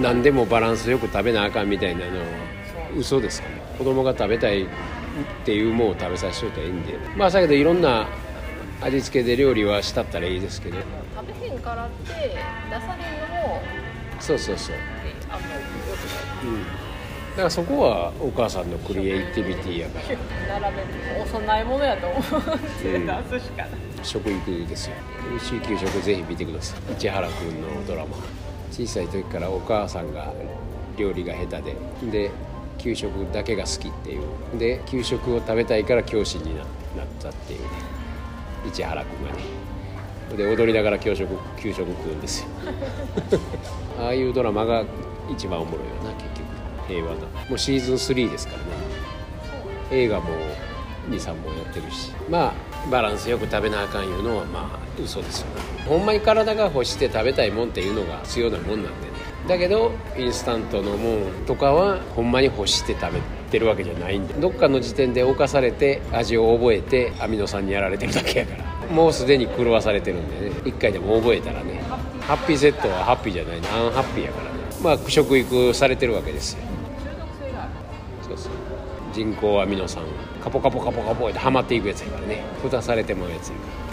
何でもバランスよく食べなあかんみたいなのは嘘ですかね。子供が食べたいっていうものを食べさせといたらいいんで。まあだけどいろんな味付けで料理はしたったらいいですけど。食べへんからって出されるのもそうそうそう、あんまり良くないうん、だからそこはお母さんのクリエイティビティやから。並べるお供え物やと思ってうん。出すしかない、食育ですよ。美味しい給食ぜひ見てください。市原君のドラマ小さい時からお母さんが料理が下手でで給食だけが好きっていう。で給食を食べたいから教師にななったっていうね。市原君がね。で踊りながら給食給食食うんですよ。ああいうドラマが一番おもろいよな結局。平和な。もうシーズン3ですからね。映画も23本やってるし。まあバランスよく食べなあかんいうのはまあ嘘ですよね。ほんまに体が欲して食べたいもんっていうのが必要なもんなんでね。だけどインスタントのもんとかはほんまに欲して食べてるわけじゃないんで。どっかの時点で侵されて味を覚えてアミノ酸にやられてるだけやから。もうすでに狂わされてるんでね。一回でも覚えたらね。ハッピーセットはハッピーじゃない。なアンハッピーやからね。まあ食育されてるわけですよ。そうそう人工アミノ酸。カポカポカポカポってはまっていくやつやからね。蓋されてもうやつやから。